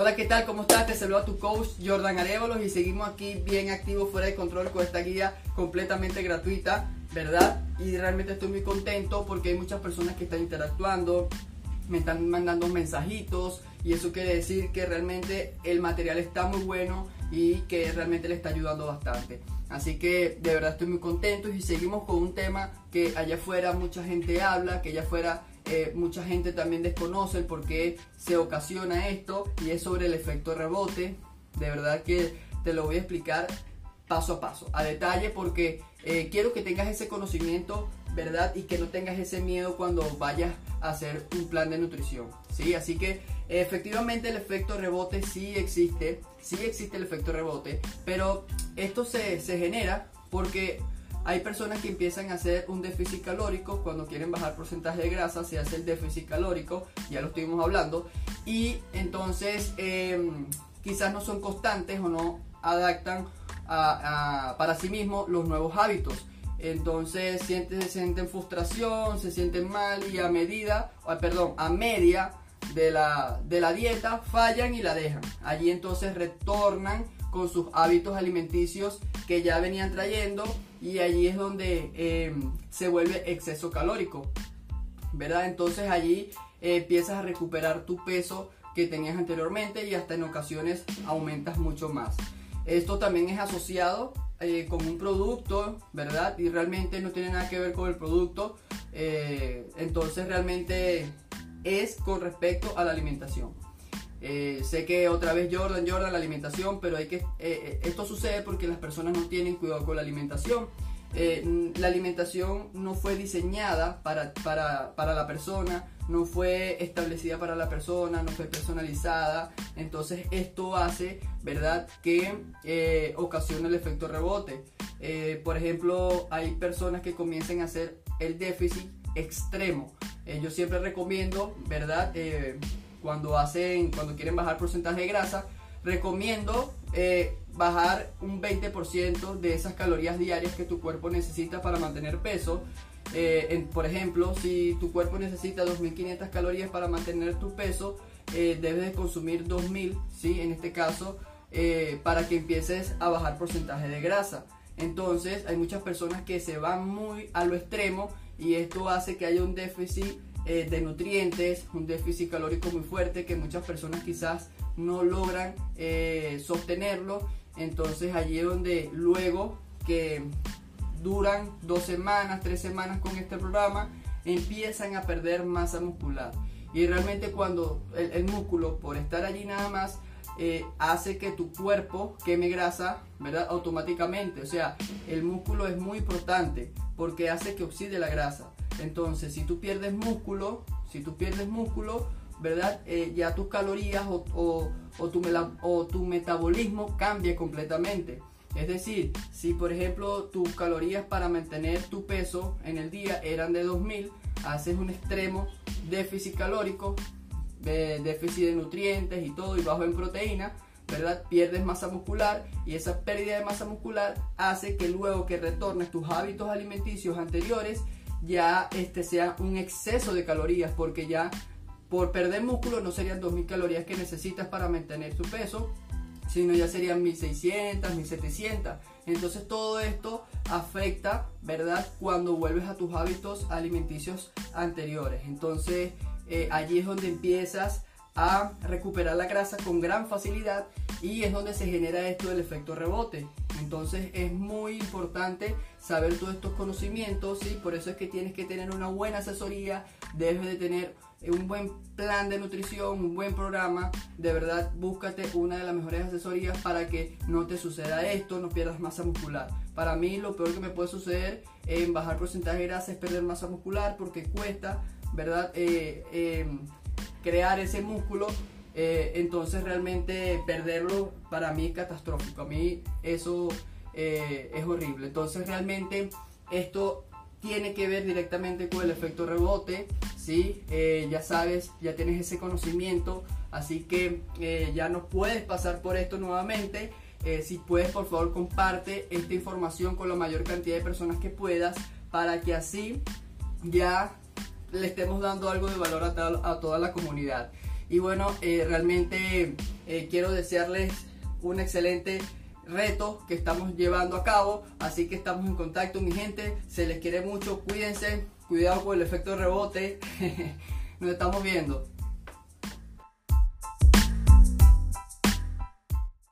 Hola, ¿qué tal? ¿Cómo estás? Te saluda tu coach Jordan Arevolos y seguimos aquí bien activos fuera de control con esta guía completamente gratuita, ¿verdad? Y realmente estoy muy contento porque hay muchas personas que están interactuando, me están mandando mensajitos y eso quiere decir que realmente el material está muy bueno y que realmente le está ayudando bastante. Así que de verdad estoy muy contento y seguimos con un tema que allá afuera mucha gente habla, que allá afuera eh, mucha gente también desconoce el por qué se ocasiona esto y es sobre el efecto rebote. De verdad que te lo voy a explicar paso a paso, a detalle, porque eh, quiero que tengas ese conocimiento, ¿verdad? Y que no tengas ese miedo cuando vayas a hacer un plan de nutrición, ¿sí? Así que efectivamente el efecto rebote sí existe, sí existe el efecto rebote, pero esto se, se genera porque hay personas que empiezan a hacer un déficit calórico cuando quieren bajar porcentaje de grasa, se hace el déficit calórico, ya lo estuvimos hablando, y entonces em, quizás no son constantes o no adaptan para sí mismos los nuevos hábitos. Entonces sienten, se sienten frustración, se sienten mal y a medida, perdón, a media de la, de la dieta fallan y la dejan. Allí entonces retornan con sus hábitos alimenticios que ya venían trayendo y allí es donde em, se vuelve exceso calórico, ¿verdad? Entonces allí eh, empiezas a recuperar tu peso que tenías anteriormente y hasta en ocasiones aumentas mucho más. Esto también es asociado eh, con un producto, ¿verdad? Y realmente no tiene nada que ver con el producto. Eh, entonces realmente es con respecto a la alimentación. Eh, sé que otra vez Jordan, Jordan, la alimentación, pero hay que, eh, eh, esto sucede porque las personas no tienen cuidado con la alimentación. la alimentación no fue diseñada para, para, para, la persona, no fue establecida para la persona, no fue personalizada. Entonces esto hace, ¿verdad?, que ocasiona el efecto rebote. por ejemplo, hay personas que comienzan a hacer el déficit extremo. yo siempre recomiendo, ¿verdad? Cuando hacen, cuando quieren bajar porcentaje de grasa, recomiendo eh, bajar un 20% de esas calorías diarias que tu cuerpo necesita para mantener peso. Eh, por ejemplo, si tu cuerpo necesita 2.500 calorías para mantener tu peso, eh, debes de consumir 2.000, ¿sí? en este caso, para que empieces a bajar porcentaje de grasa. Entonces, hay muchas personas que se van muy a lo extremo y esto hace que haya un déficit eh, de nutrientes, un déficit calórico muy fuerte que muchas personas quizás no logran eh, sostenerlo. Entonces allí es donde luego que duran dos semanas, tres semanas con este programa, empiezan a perder masa muscular. Y realmente cuando el, músculo, por estar allí nada más, eh, hace que tu cuerpo queme grasa, ¿verdad? Automáticamente. O sea, el músculo es muy importante porque hace que oxide la grasa. Entonces, si tú pierdes músculo, si tú pierdes músculo, ¿verdad? Eh, ya tus calorías o, tu, metabolismo cambia completamente. Es decir, si por ejemplo tus calorías para mantener tu peso en el día eran de 2000, haces un extremo déficit calórico, déficit de nutrientes y todo y bajo en proteína, ¿verdad? Pierdes masa muscular y esa pérdida de masa muscular hace que luego que retornes tus hábitos alimenticios anteriores, ya este sea un exceso de calorías porque ya por perder músculo no serían 2000 calorías que necesitas para mantener tu peso, sino ya serían 1600, 1700. Entonces todo esto afecta, ¿verdad? Cuando vuelves a tus hábitos alimenticios anteriores. Entonces eh, allí es donde empiezas a recuperar la grasa con gran facilidad y es donde se genera esto del efecto rebote. Entonces es muy importante saber todos estos conocimientos, y por eso es que tienes que tener una buena asesoría, debes de tener un buen plan de nutrición, un buen programa, de verdad búscate una de las mejores asesorías para que no te suceda esto, no pierdas masa muscular. Para mí lo peor que me puede suceder en bajar porcentaje de grasa es perder masa muscular porque cuesta, ¿verdad? Eh, eh, crear ese músculo eh, entonces realmente perderlo para mí es catastrófico. A mí eso eh, es horrible. Entonces realmente esto tiene que ver directamente con el efecto rebote. ¿sí? Eh, ya sabes, ya tienes ese conocimiento. Así que ya no puedes pasar por esto nuevamente. si puedes, por favor, comparte esta información con la mayor cantidad de personas que puedas para que así ya le estemos dando algo de valor a, a toda la comunidad. Y bueno, eh, realmente eh, quiero desearles un excelente reto que estamos llevando a cabo. Así que estamos en contacto, mi gente. Se les quiere mucho. Cuídense. Cuidado con el efecto rebote. Nos estamos viendo.